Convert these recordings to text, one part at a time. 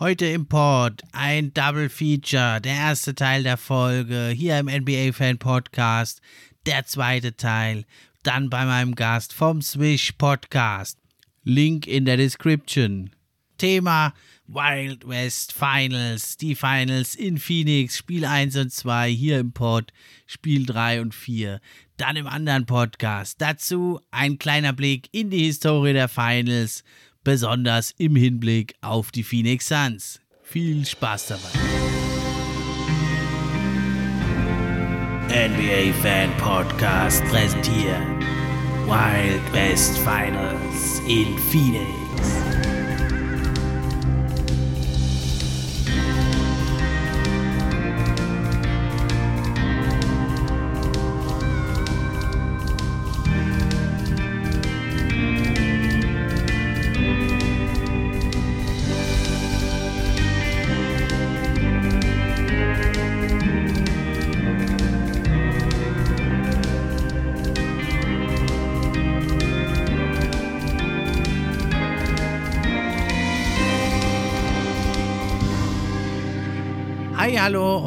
Heute im Pod ein Double Feature. Der erste Teil der Folge hier im NBA Fan Podcast. Der zweite Teil dann bei meinem Gast vom Swish Podcast. Link in der Description. Thema Wild West Finals. Die Finals in Phoenix. Spiel 1 und 2 hier im Pod. Spiel 3 und 4. Dann im anderen Podcast. Dazu ein kleiner Blick in die Historie der Finals besonders im Hinblick auf die Phoenix Suns. Viel Spaß dabei. NBA Fan Podcast präsentiert Wild West Finals in Phoenix.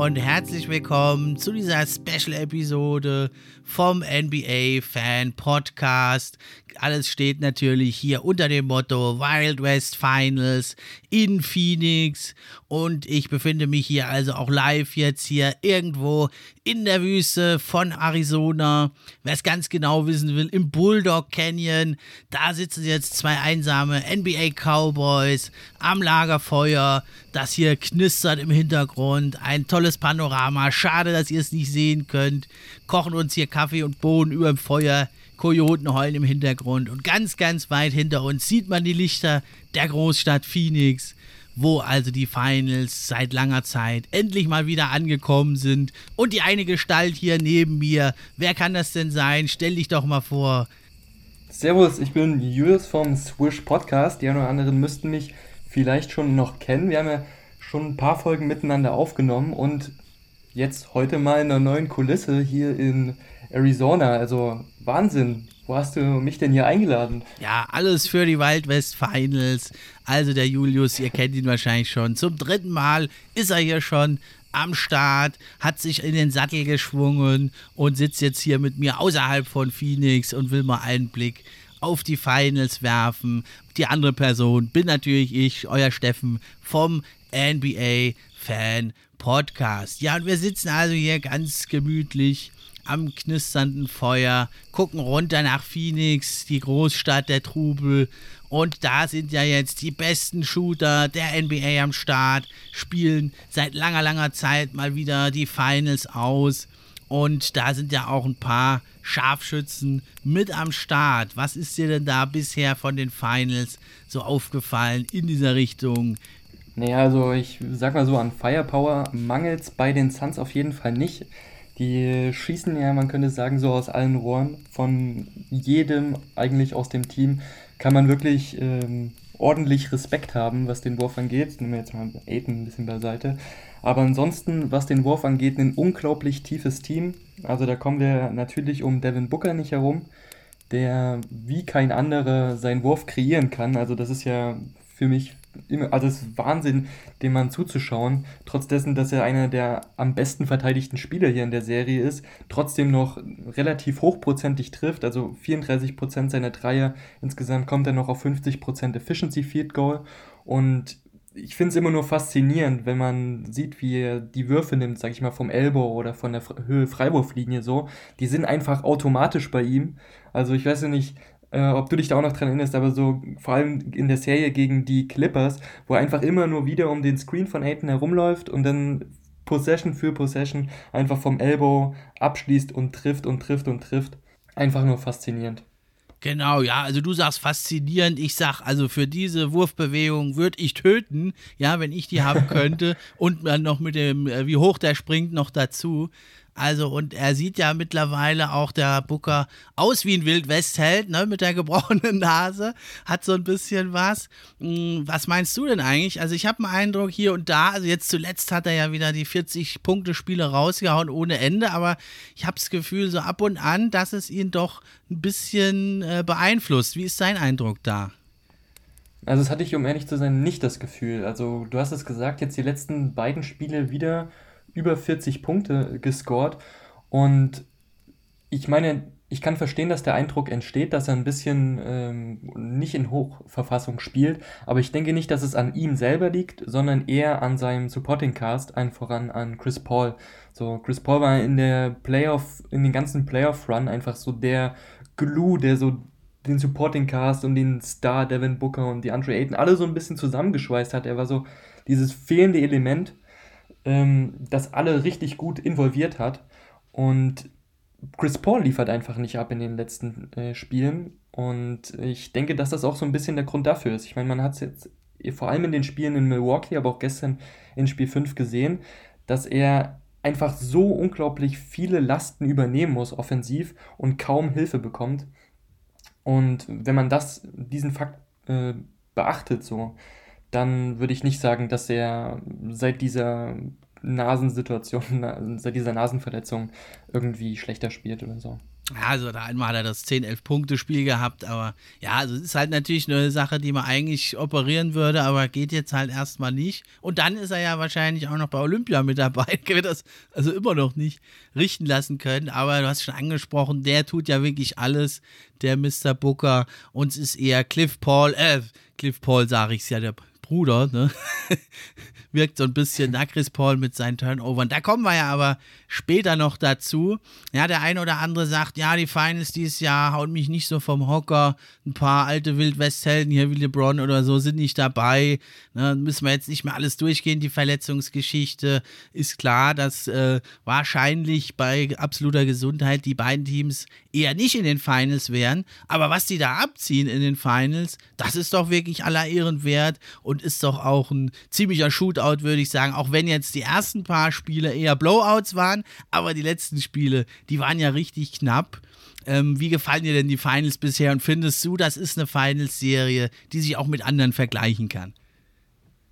Und herzlich willkommen zu dieser Special-Episode vom NBA Fan Podcast. Alles steht natürlich hier unter dem Motto Wild West Finals in Phoenix und ich befinde mich hier also auch live jetzt hier irgendwo in der Wüste von Arizona. Wer es ganz genau wissen will, im Bulldog Canyon, da sitzen jetzt zwei einsame NBA Cowboys am Lagerfeuer. Das hier knistert im Hintergrund. Ein tolles Panorama. Schade, dass ihr es nicht sehen könnt. Kochen uns hier Kaffee und Bohnen über dem Feuer. Kojoten heulen im Hintergrund. Und ganz, ganz weit hinter uns sieht man die Lichter der Großstadt Phoenix, wo also die Finals seit langer Zeit endlich mal wieder angekommen sind. Und die eine Gestalt hier neben mir. Wer kann das denn sein? Stell dich doch mal vor. Servus, ich bin Julius vom Swish Podcast. Die einen oder anderen müssten mich vielleicht schon noch kennen. Wir haben ja schon ein paar Folgen miteinander aufgenommen und jetzt heute mal in einer neuen Kulisse hier in Arizona. Also Wahnsinn. Wo hast du mich denn hier eingeladen? Ja, alles für die Wild West Finals. Also der Julius, ihr kennt ihn wahrscheinlich schon. Zum dritten Mal ist er hier schon am Start, hat sich in den Sattel geschwungen und sitzt jetzt hier mit mir außerhalb von Phoenix und will mal einen Blick auf die Finals werfen. Die andere Person bin natürlich ich, euer Steffen vom NBA Fan Podcast. Ja, und wir sitzen also hier ganz gemütlich am knisternden Feuer, gucken runter nach Phoenix, die Großstadt der Trubel. Und da sind ja jetzt die besten Shooter der NBA am Start, spielen seit langer, langer Zeit mal wieder die Finals aus. Und da sind ja auch ein paar Scharfschützen mit am Start. Was ist dir denn da bisher von den Finals so aufgefallen in dieser Richtung? Naja, also ich sag mal so, an Firepower mangelt es bei den Suns auf jeden Fall nicht. Die schießen ja, man könnte sagen, so aus allen Rohren. Von jedem eigentlich aus dem Team kann man wirklich ähm, ordentlich Respekt haben, was den Wurf angeht. Nehmen wir jetzt mal Aiden ein bisschen beiseite. Aber ansonsten, was den Wurf angeht, ein unglaublich tiefes Team. Also da kommen wir natürlich um Devin Booker nicht herum, der wie kein anderer seinen Wurf kreieren kann. Also das ist ja für mich also es ist Wahnsinn, dem Mann zuzuschauen. Trotz dessen, dass er einer der am besten verteidigten Spieler hier in der Serie ist, trotzdem noch relativ hochprozentig trifft, also 34% seiner Dreier. Insgesamt kommt er noch auf 50% Efficiency Field Goal und ich finde es immer nur faszinierend, wenn man sieht, wie er die Würfe nimmt, sag ich mal, vom Elbow oder von der Höhe Freiwurflinie so. Die sind einfach automatisch bei ihm. Also ich weiß ja nicht, äh, ob du dich da auch noch dran erinnerst, aber so vor allem in der Serie gegen die Clippers, wo er einfach immer nur wieder um den Screen von Aiton herumläuft und dann Possession für Possession einfach vom Elbow abschließt und trifft und trifft und trifft. Einfach nur faszinierend. Genau, ja, also du sagst faszinierend, ich sag, also für diese Wurfbewegung würde ich töten, ja, wenn ich die haben könnte und dann noch mit dem, äh, wie hoch der springt, noch dazu. Also, und er sieht ja mittlerweile auch der Booker aus wie ein Wildwestheld, ne, mit der gebrochenen Nase, hat so ein bisschen was. Hm, was meinst du denn eigentlich? Also, ich habe einen Eindruck hier und da, also jetzt zuletzt hat er ja wieder die 40-Punkte-Spiele rausgehauen ohne Ende, aber ich habe das Gefühl, so ab und an, dass es ihn doch ein bisschen äh, beeinflusst. Wie ist dein Eindruck da? Also das hatte ich, um ehrlich zu sein, nicht das Gefühl. Also du hast es gesagt, jetzt die letzten beiden Spiele wieder über 40 Punkte gescored. Und ich meine, ich kann verstehen, dass der Eindruck entsteht, dass er ein bisschen ähm, nicht in Hochverfassung spielt, aber ich denke nicht, dass es an ihm selber liegt, sondern eher an seinem Supporting Cast, allen voran an Chris Paul. So, Chris Paul war in der Playoff, in den ganzen Playoff-Run einfach so der Glue, der so den Supporting Cast und den Star Devin Booker und die Andre Ayton alle so ein bisschen zusammengeschweißt hat. Er war so dieses fehlende Element, ähm, das alle richtig gut involviert hat. Und Chris Paul liefert einfach nicht ab in den letzten äh, Spielen. Und ich denke, dass das auch so ein bisschen der Grund dafür ist. Ich meine, man hat es jetzt vor allem in den Spielen in Milwaukee, aber auch gestern in Spiel 5 gesehen, dass er einfach so unglaublich viele Lasten übernehmen muss offensiv und kaum Hilfe bekommt. Und wenn man das, diesen Fakt äh, beachtet, so, dann würde ich nicht sagen, dass er seit dieser Nasensituation, seit dieser Nasenverletzung irgendwie schlechter spielt oder so. Ja, also da einmal hat er das 10-11-Punkte-Spiel gehabt, aber ja, also es ist halt natürlich eine Sache, die man eigentlich operieren würde, aber geht jetzt halt erstmal nicht. Und dann ist er ja wahrscheinlich auch noch bei Olympia mit dabei, wird das also immer noch nicht richten lassen können, aber du hast schon angesprochen, der tut ja wirklich alles, der Mr. Booker. Uns ist eher Cliff Paul, äh, Cliff Paul sage ich es ja, der Bruder, ne? wirkt so ein bisschen nach Chris Paul mit seinen Turnovern. Da kommen wir ja aber später noch dazu. Ja, der eine oder andere sagt, ja, die Finals dieses Jahr hauen mich nicht so vom Hocker. Ein paar alte Wildwesthelden hier wie LeBron oder so sind nicht dabei. Ne, müssen wir jetzt nicht mehr alles durchgehen. Die Verletzungsgeschichte ist klar, dass äh, wahrscheinlich bei absoluter Gesundheit die beiden Teams eher nicht in den Finals wären. Aber was die da abziehen in den Finals, das ist doch wirklich aller Ehren wert und ist doch auch ein ziemlicher Shootout, würde ich sagen. Auch wenn jetzt die ersten paar Spiele eher Blowouts waren, aber die letzten Spiele, die waren ja richtig knapp. Ähm, wie gefallen dir denn die Finals bisher und findest du, das ist eine Finals-Serie, die sich auch mit anderen vergleichen kann?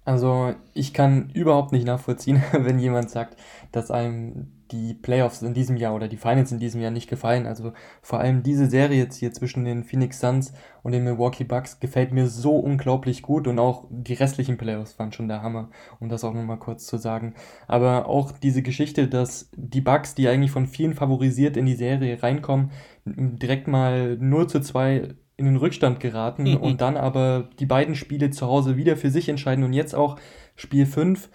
Also ich kann überhaupt nicht nachvollziehen, wenn jemand sagt, dass einem die Playoffs in diesem Jahr oder die Finals in diesem Jahr nicht gefallen. Also vor allem diese Serie jetzt hier zwischen den Phoenix Suns und den Milwaukee Bucks gefällt mir so unglaublich gut und auch die restlichen Playoffs waren schon der Hammer, um das auch nochmal kurz zu sagen. Aber auch diese Geschichte, dass die Bucks, die eigentlich von vielen favorisiert in die Serie reinkommen, direkt mal 0 zu 2 in den Rückstand geraten mhm. und dann aber die beiden Spiele zu Hause wieder für sich entscheiden und jetzt auch Spiel 5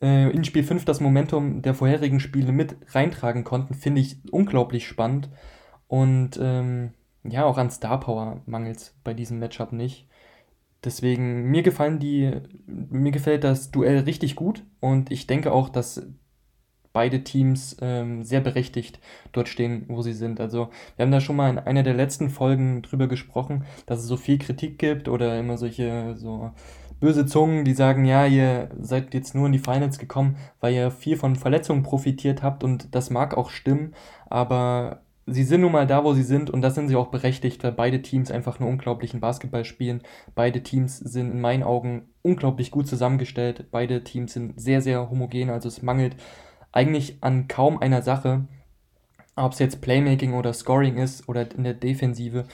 äh, in Spiel 5 das Momentum der vorherigen Spiele mit reintragen konnten, finde ich unglaublich spannend. Und ähm, ja, auch an Star Power mangelt es bei diesem Matchup nicht. Deswegen, mir gefallen die, mir gefällt das Duell richtig gut und ich denke auch, dass beide Teams ähm, sehr berechtigt dort stehen, wo sie sind. Also wir haben da schon mal in einer der letzten Folgen drüber gesprochen, dass es so viel Kritik gibt oder immer solche so böse Zungen, die sagen, ja, ihr seid jetzt nur in die Finals gekommen, weil ihr viel von Verletzungen profitiert habt und das mag auch stimmen, aber sie sind nun mal da, wo sie sind und das sind sie auch berechtigt, weil beide Teams einfach einen unglaublichen Basketball spielen. Beide Teams sind in meinen Augen unglaublich gut zusammengestellt. Beide Teams sind sehr, sehr homogen, also es mangelt eigentlich an kaum einer Sache, ob es jetzt Playmaking oder Scoring ist oder in der Defensive.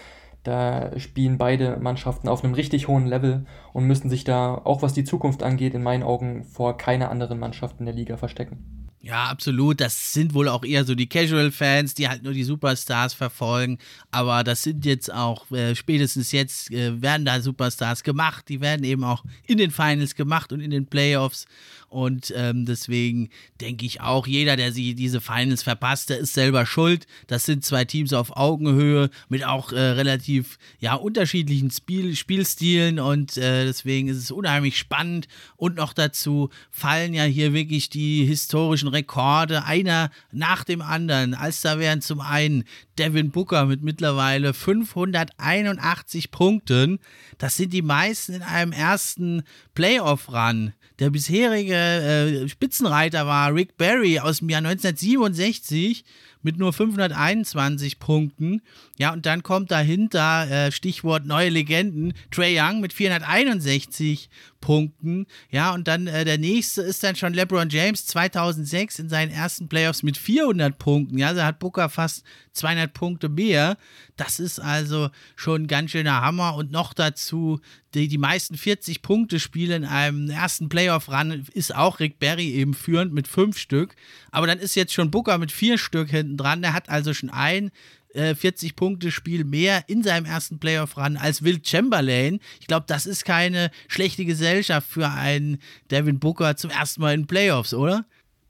Da spielen beide Mannschaften auf einem richtig hohen Level und müssen sich da, auch was die Zukunft angeht, in meinen Augen vor keiner anderen Mannschaft in der Liga verstecken. Ja, absolut. Das sind wohl auch eher so die Casual-Fans, die halt nur die Superstars verfolgen. Aber das sind jetzt auch, äh, spätestens jetzt äh, werden da Superstars gemacht. Die werden eben auch in den Finals gemacht und in den Playoffs. Und ähm, deswegen denke ich auch, jeder, der sie diese Finals verpasst, der ist selber schuld. Das sind zwei Teams auf Augenhöhe mit auch äh, relativ ja, unterschiedlichen Spiel Spielstilen. Und äh, deswegen ist es unheimlich spannend. Und noch dazu fallen ja hier wirklich die historischen Rekorde, einer nach dem anderen. Als da wären zum einen Devin Booker mit mittlerweile 581 Punkten. Das sind die meisten in einem ersten Playoff-Run. Der bisherige äh, Spitzenreiter war Rick Barry aus dem Jahr 1967 mit nur 521 Punkten. Ja, und dann kommt dahinter, äh, Stichwort neue Legenden, Trey Young mit 461 Punkten. Ja, und dann äh, der nächste ist dann schon LeBron James 2006 in seinen ersten Playoffs mit 400 Punkten. Ja, da hat Booker fast 200 200 Punkte mehr. Das ist also schon ein ganz schöner Hammer. Und noch dazu, die, die meisten 40-Punkte-Spiele in einem ersten Playoff-Run ist auch Rick Barry eben führend mit fünf Stück. Aber dann ist jetzt schon Booker mit vier Stück hinten dran. Der hat also schon ein 40-Punkte-Spiel äh, mehr in seinem ersten Playoff-Run als Will Chamberlain. Ich glaube, das ist keine schlechte Gesellschaft für einen Devin Booker zum ersten Mal in Playoffs, oder?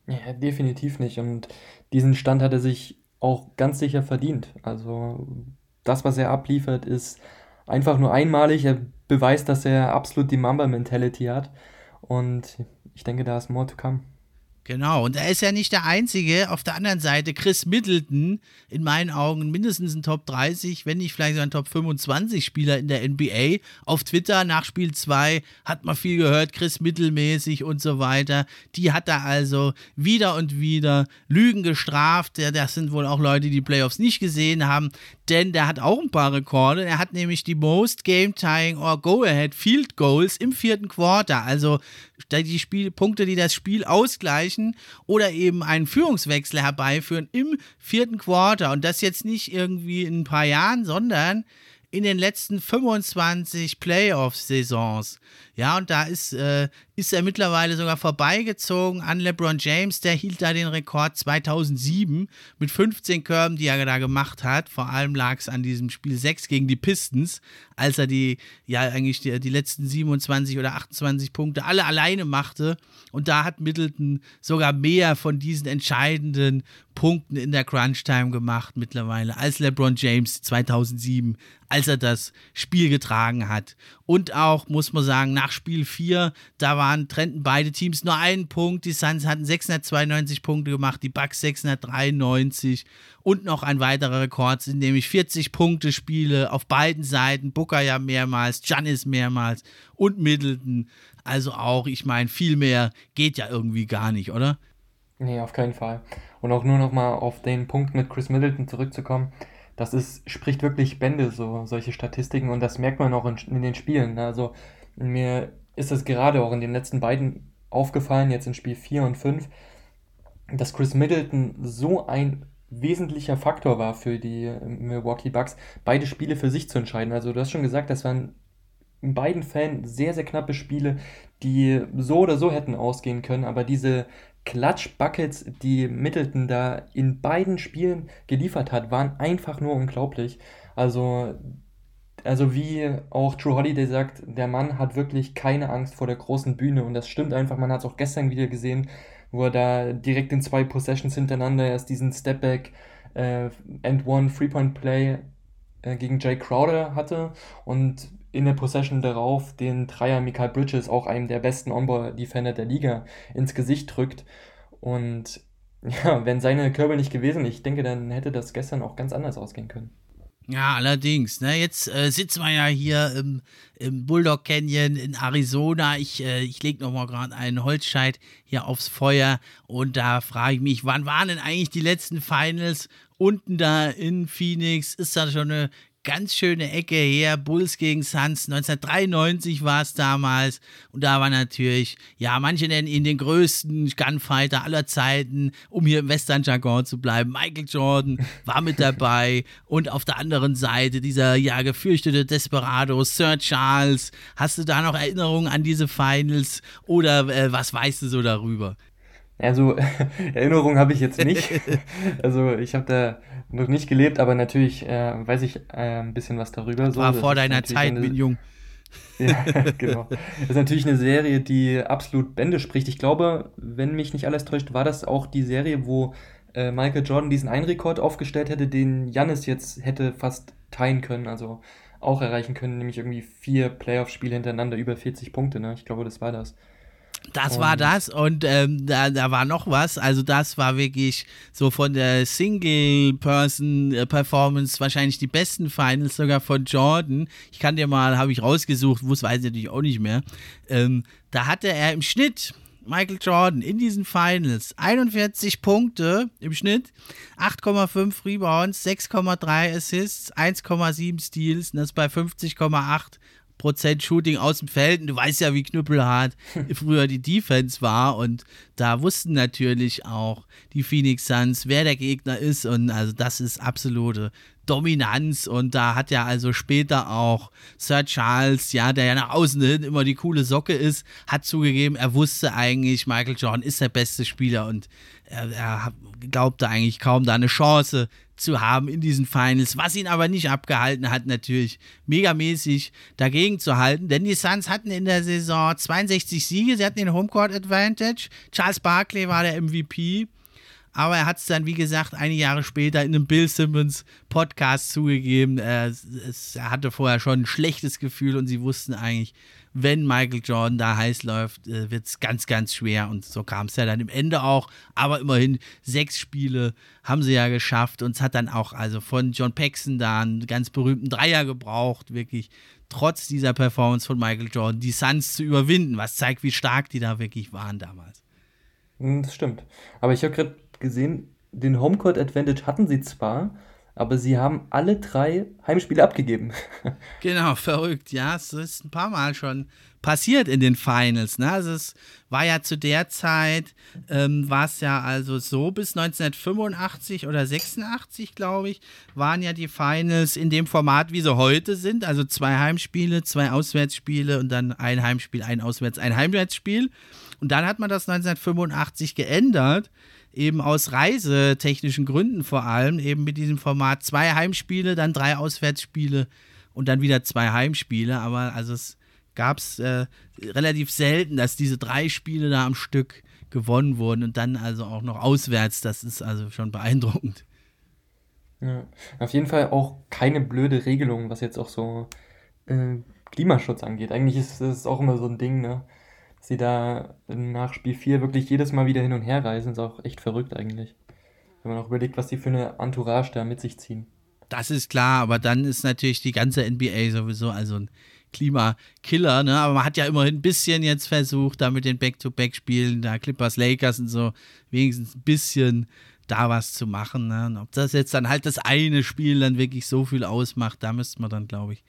Ja, definitiv nicht. Und diesen Stand hat er sich auch ganz sicher verdient. Also das, was er abliefert, ist einfach nur einmalig. Er beweist, dass er absolut die Mamba-Mentality hat. Und ich denke, da ist more to come. Genau, und er ist ja nicht der Einzige. Auf der anderen Seite, Chris Middleton, in meinen Augen mindestens ein Top 30, wenn nicht vielleicht sogar ein Top 25 Spieler in der NBA. Auf Twitter nach Spiel 2 hat man viel gehört, Chris mittelmäßig und so weiter. Die hat er also wieder und wieder Lügen gestraft. Das sind wohl auch Leute, die Playoffs nicht gesehen haben, denn der hat auch ein paar Rekorde. Er hat nämlich die Most Game Tying or Go Ahead Field Goals im vierten Quarter. Also die Spielpunkte, die das Spiel ausgleichen oder eben einen Führungswechsel herbeiführen im vierten Quarter. Und das jetzt nicht irgendwie in ein paar Jahren, sondern in den letzten 25 Playoff-Saisons. Ja, und da ist, äh, ist er mittlerweile sogar vorbeigezogen an LeBron James. Der hielt da den Rekord 2007 mit 15 Körben, die er da gemacht hat. Vor allem lag es an diesem Spiel 6 gegen die Pistons, als er die, ja, eigentlich die, die letzten 27 oder 28 Punkte alle alleine machte. Und da hat Middleton sogar mehr von diesen entscheidenden Punkten in der Crunch-Time gemacht mittlerweile als LeBron James 2007, als er das Spiel getragen hat. Und auch, muss man sagen, nach Spiel 4, da waren, trennten beide Teams nur einen Punkt. Die Suns hatten 692 Punkte gemacht, die Bucks 693 und noch ein weiterer Rekord sind nämlich 40 Punkte Spiele auf beiden Seiten. Booker ja mehrmals, Giannis mehrmals und Middleton. Also auch, ich meine, viel mehr geht ja irgendwie gar nicht, oder? Nee, auf keinen Fall. Und auch nur noch mal auf den Punkt mit Chris Middleton zurückzukommen das ist, spricht wirklich Bände, so solche Statistiken und das merkt man auch in, in den Spielen. Also mir ist es gerade auch in den letzten beiden aufgefallen, jetzt in Spiel 4 und 5, dass Chris Middleton so ein wesentlicher Faktor war für die Milwaukee Bucks, beide Spiele für sich zu entscheiden. Also du hast schon gesagt, das waren in beiden Fällen sehr, sehr knappe Spiele, die so oder so hätten ausgehen können, aber diese Clutch-Buckets, die Middleton da in beiden Spielen geliefert hat, waren einfach nur unglaublich. Also, also wie auch True Holiday sagt, der Mann hat wirklich keine Angst vor der großen Bühne und das stimmt einfach. Man hat es auch gestern wieder gesehen, wo er da direkt in zwei Possessions hintereinander erst diesen Stepback äh, and One Three-Point Play äh, gegen Jay Crowder hatte und in der Possession darauf den Dreier Michael Bridges, auch einem der besten On-Ball-Defender der Liga, ins Gesicht drückt. Und ja, wenn seine Körbe nicht gewesen, ich denke, dann hätte das gestern auch ganz anders ausgehen können. Ja, allerdings. Ne? Jetzt äh, sitzen wir ja hier im, im Bulldog Canyon in Arizona. Ich, äh, ich lege nochmal gerade einen Holzscheit hier aufs Feuer und da frage ich mich, wann waren denn eigentlich die letzten Finals unten da in Phoenix? Ist da schon eine ganz schöne Ecke her. Bulls gegen Suns. 1993 war es damals. Und da war natürlich, ja, manche nennen ihn den größten Gunfighter aller Zeiten, um hier im Western-Jargon zu bleiben. Michael Jordan war mit dabei. Und auf der anderen Seite dieser, ja, gefürchtete Desperado, Sir Charles. Hast du da noch Erinnerungen an diese Finals? Oder äh, was weißt du so darüber? Also Erinnerungen habe ich jetzt nicht. also ich habe da noch nicht gelebt, aber natürlich äh, weiß ich äh, ein bisschen was darüber. So. War vor deiner Zeit, eine, bin jung. ja, genau. Das ist natürlich eine Serie, die absolut Bände spricht. Ich glaube, wenn mich nicht alles täuscht, war das auch die Serie, wo äh, Michael Jordan diesen einen Rekord aufgestellt hätte, den Jannis jetzt hätte fast teilen können, also auch erreichen können, nämlich irgendwie vier Playoff-Spiele hintereinander über 40 Punkte. Ne? Ich glaube, das war das. Das war das und ähm, da, da war noch was. Also das war wirklich so von der Single-Person-Performance wahrscheinlich die besten Finals sogar von Jordan. Ich kann dir mal, habe ich rausgesucht, muss weiß ich natürlich auch nicht mehr. Ähm, da hatte er im Schnitt Michael Jordan in diesen Finals 41 Punkte im Schnitt, 8,5 Rebounds, 6,3 Assists, 1,7 Steals, und das bei 50,8 Prozent Shooting aus dem Feld. Und du weißt ja, wie knüppelhart früher die Defense war. Und da wussten natürlich auch die Phoenix Suns, wer der Gegner ist. Und also das ist absolute Dominanz und da hat ja also später auch Sir Charles, ja, der ja nach außen hin immer die coole Socke ist, hat zugegeben, er wusste eigentlich, Michael Jordan ist der beste Spieler und er, er glaubte eigentlich kaum da eine Chance zu haben in diesen Finals, was ihn aber nicht abgehalten hat, natürlich megamäßig dagegen zu halten, denn die Suns hatten in der Saison 62 Siege, sie hatten den Homecourt Advantage, Charles Barkley war der MVP aber er hat es dann, wie gesagt, einige Jahre später in einem Bill Simmons Podcast zugegeben. Er, es, er hatte vorher schon ein schlechtes Gefühl und sie wussten eigentlich, wenn Michael Jordan da heiß läuft, äh, wird es ganz, ganz schwer. Und so kam es ja dann im Ende auch. Aber immerhin sechs Spiele haben sie ja geschafft. Und es hat dann auch also von John Paxson da einen ganz berühmten Dreier gebraucht, wirklich trotz dieser Performance von Michael Jordan die Suns zu überwinden, was zeigt, wie stark die da wirklich waren damals. Hm, das stimmt. Aber ich habe gerade gesehen, den Homecourt Advantage hatten sie zwar, aber sie haben alle drei Heimspiele abgegeben. genau, verrückt, ja. Es ist ein paar Mal schon passiert in den Finals. Ne? Also es war ja zu der Zeit, ähm, war es ja also so, bis 1985 oder 86, glaube ich, waren ja die Finals in dem Format, wie sie heute sind. Also zwei Heimspiele, zwei Auswärtsspiele und dann ein Heimspiel, ein Auswärts, ein Heimwärtsspiel. Und dann hat man das 1985 geändert eben aus reisetechnischen Gründen vor allem, eben mit diesem Format zwei Heimspiele, dann drei Auswärtsspiele und dann wieder zwei Heimspiele. Aber also es gab es äh, relativ selten, dass diese drei Spiele da am Stück gewonnen wurden und dann also auch noch auswärts. Das ist also schon beeindruckend. Ja, auf jeden Fall auch keine blöde Regelung, was jetzt auch so äh, Klimaschutz angeht. Eigentlich ist es auch immer so ein Ding, ne? Sie da nach Spiel 4 wirklich jedes Mal wieder hin und her reisen, ist auch echt verrückt eigentlich. Wenn man auch überlegt, was die für eine Entourage da mit sich ziehen. Das ist klar, aber dann ist natürlich die ganze NBA sowieso also ein Klimakiller, ne? Aber man hat ja immerhin ein bisschen jetzt versucht, da mit den Back-to-Back-Spielen, da Clippers, Lakers und so, wenigstens ein bisschen da was zu machen. Ne? Und ob das jetzt dann halt das eine Spiel dann wirklich so viel ausmacht, da müsste man dann, glaube ich,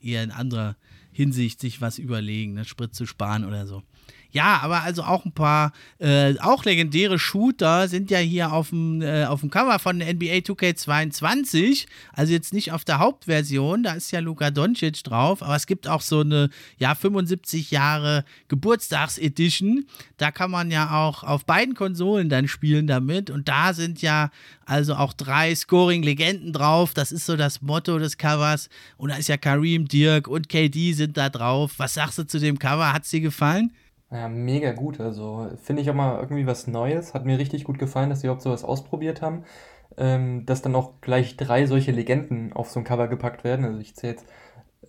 eher in anderer Hinsicht sich was überlegen, ne? Sprit zu sparen oder so. Ja, aber also auch ein paar, äh, auch legendäre Shooter sind ja hier auf dem, äh, auf dem Cover von NBA 2K22. Also jetzt nicht auf der Hauptversion, da ist ja Luka Doncic drauf, aber es gibt auch so eine, ja, 75 Jahre Geburtstagsedition. Da kann man ja auch auf beiden Konsolen dann spielen damit. Und da sind ja also auch drei Scoring-Legenden drauf. Das ist so das Motto des Covers. Und da ist ja Kareem, Dirk und KD sind da drauf. Was sagst du zu dem Cover? Hat es dir gefallen? Ja, mega gut. Also finde ich auch mal irgendwie was Neues. Hat mir richtig gut gefallen, dass sie überhaupt sowas ausprobiert haben. Ähm, dass dann auch gleich drei solche Legenden auf so ein Cover gepackt werden. Also ich zähle jetzt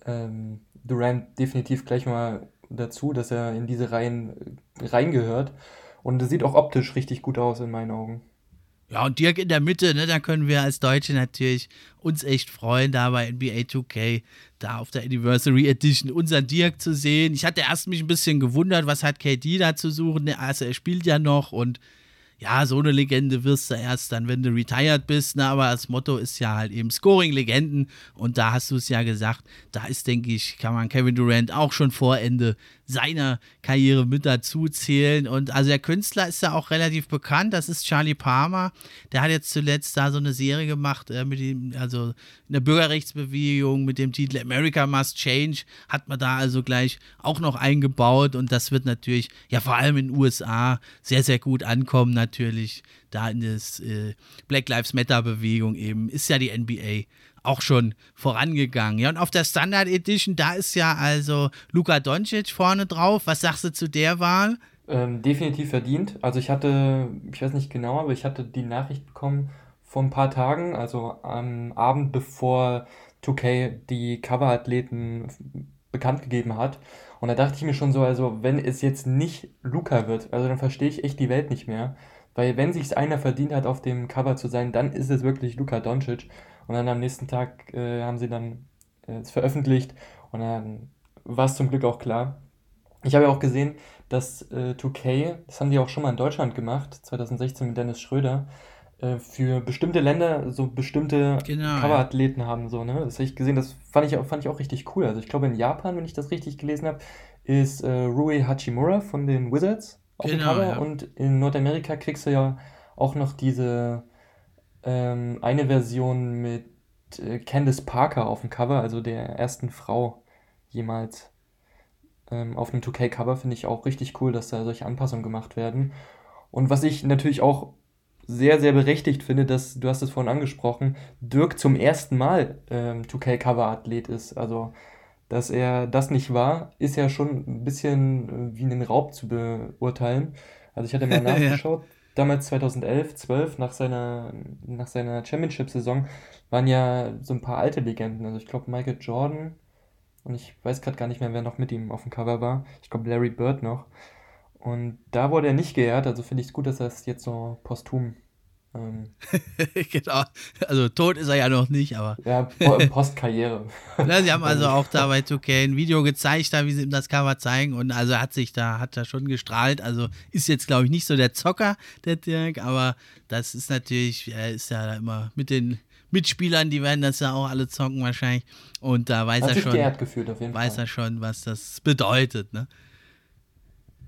ähm, Durant definitiv gleich mal dazu, dass er in diese Reihen äh, reingehört. Und es sieht auch optisch richtig gut aus in meinen Augen. Ja, und Dirk in der Mitte, ne, da können wir als Deutsche natürlich uns echt freuen, da bei NBA 2K, da auf der Anniversary Edition unseren Dirk zu sehen. Ich hatte erst mich ein bisschen gewundert, was hat KD da zu suchen. Also er spielt ja noch und ja, so eine Legende wirst du erst dann, wenn du retired bist, ne? aber das Motto ist ja halt eben Scoring-Legenden. Und da hast du es ja gesagt, da ist, denke ich, kann man Kevin Durant auch schon vor Ende seiner Karriere mit dazu zählen. Und also der Künstler ist ja auch relativ bekannt, das ist Charlie Palmer, der hat jetzt zuletzt da so eine Serie gemacht äh, mit dem, also in der Bürgerrechtsbewegung mit dem Titel America Must Change, hat man da also gleich auch noch eingebaut. Und das wird natürlich, ja vor allem in den USA sehr, sehr gut ankommen, natürlich natürlich da in das äh, Black Lives Matter Bewegung eben, ist ja die NBA auch schon vorangegangen. Ja, und auf der Standard Edition, da ist ja also Luka Doncic vorne drauf. Was sagst du zu der Wahl? Ähm, definitiv verdient. Also ich hatte, ich weiß nicht genau, aber ich hatte die Nachricht bekommen vor ein paar Tagen, also am Abend bevor 2K die Coverathleten bekannt gegeben hat. Und da dachte ich mir schon so, also wenn es jetzt nicht Luca wird, also dann verstehe ich echt die Welt nicht mehr. Weil wenn sich einer verdient hat, auf dem Cover zu sein, dann ist es wirklich Luka Doncic. Und dann am nächsten Tag äh, haben sie dann äh, es veröffentlicht und dann war es zum Glück auch klar. Ich habe ja auch gesehen, dass äh, 2K, das haben die auch schon mal in Deutschland gemacht, 2016 mit Dennis Schröder, äh, für bestimmte Länder so bestimmte genau, Coverathleten ja. haben. So, ne? Das habe ich gesehen, das fand ich, fand ich auch richtig cool. Also ich glaube in Japan, wenn ich das richtig gelesen habe, ist äh, Rui Hachimura von den Wizards auf genau, dem Cover. Ja. Und in Nordamerika kriegst du ja auch noch diese ähm, eine Version mit äh, Candice Parker auf dem Cover, also der ersten Frau jemals ähm, auf einem 2K-Cover. Finde ich auch richtig cool, dass da solche Anpassungen gemacht werden. Und was ich natürlich auch sehr, sehr berechtigt finde, dass, du hast es vorhin angesprochen, Dirk zum ersten Mal ähm, 2K-Cover-Athlet ist. Also, dass er das nicht war, ist ja schon ein bisschen äh, wie einen Raub zu beurteilen. Also ich hatte mal nachgeschaut, ja. damals 2011, 12, nach seiner, nach seiner Championship-Saison, waren ja so ein paar alte Legenden. Also ich glaube Michael Jordan und ich weiß gerade gar nicht mehr, wer noch mit ihm auf dem Cover war. Ich glaube Larry Bird noch. Und da wurde er nicht geehrt, also finde ich es gut, dass er es jetzt so posthum. Ähm, genau, also tot ist er ja noch nicht, aber. Ja, Postkarriere. ja, sie haben also auch da bei 2K ein Video gezeigt, da, wie sie ihm das Cover zeigen. Und also hat sich da, hat er schon gestrahlt. Also ist jetzt, glaube ich, nicht so der Zocker, der Dirk, aber das ist natürlich, er ist ja immer mit den Mitspielern, die werden das ja auch alle zocken wahrscheinlich. Und da weiß hat er schon. Gefühlt, weiß Fall. er schon, was das bedeutet, ne?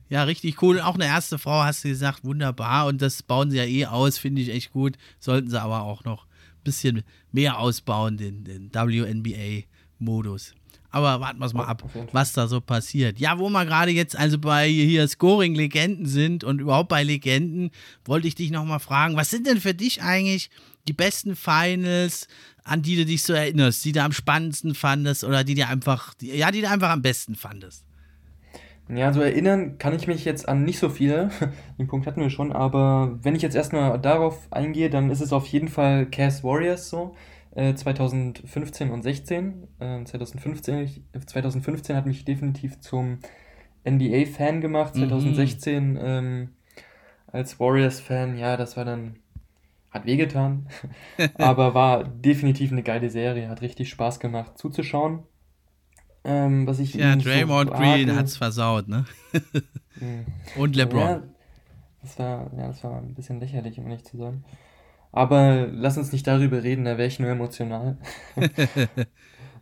Ja, richtig cool. Auch eine erste Frau, hast du gesagt, wunderbar. Und das bauen sie ja eh aus, finde ich echt gut. Sollten sie aber auch noch ein bisschen mehr ausbauen, den, den WNBA-Modus. Aber warten wir es mal ab, was da so passiert. Ja, wo wir gerade jetzt also bei hier Scoring-Legenden sind und überhaupt bei Legenden, wollte ich dich nochmal fragen, was sind denn für dich eigentlich die besten Finals, an die du dich so erinnerst, die du am spannendsten fandest oder die dir einfach, die, ja, die du einfach am besten fandest? Ja, so erinnern kann ich mich jetzt an nicht so viele. Den Punkt hatten wir schon, aber wenn ich jetzt erstmal darauf eingehe, dann ist es auf jeden Fall Cass Warriors so. Äh, 2015 und 16. Äh, 2015, 2015 hat mich definitiv zum NBA-Fan gemacht. 2016 mhm. ähm, als Warriors-Fan, ja, das war dann. Hat wehgetan, aber war definitiv eine geile Serie. Hat richtig Spaß gemacht zuzuschauen. Ähm, was ich ja, Draymond so Green hat es versaut, ne? Hm. Und LeBron. Ja, das war, ja, das war ein bisschen lächerlich, um nicht zu sagen. Aber lass uns nicht darüber reden, da wäre ich nur emotional.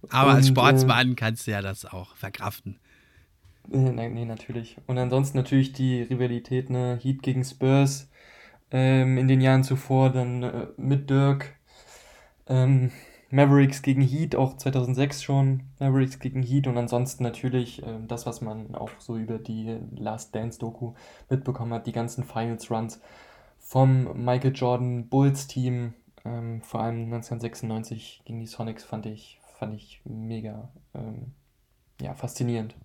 Aber Und, als Sportsmann äh, kannst du ja das auch verkraften. Äh, nein, nee, natürlich. Und ansonsten natürlich die Rivalität, ne? Heat gegen Spurs ähm, in den Jahren zuvor, dann äh, mit Dirk. Ähm, Mavericks gegen Heat, auch 2006 schon, Mavericks gegen Heat und ansonsten natürlich äh, das, was man auch so über die Last Dance Doku mitbekommen hat, die ganzen Finals Runs vom Michael Jordan Bulls Team, ähm, vor allem 1996 gegen die Sonics fand ich, fand ich mega ähm, ja, faszinierend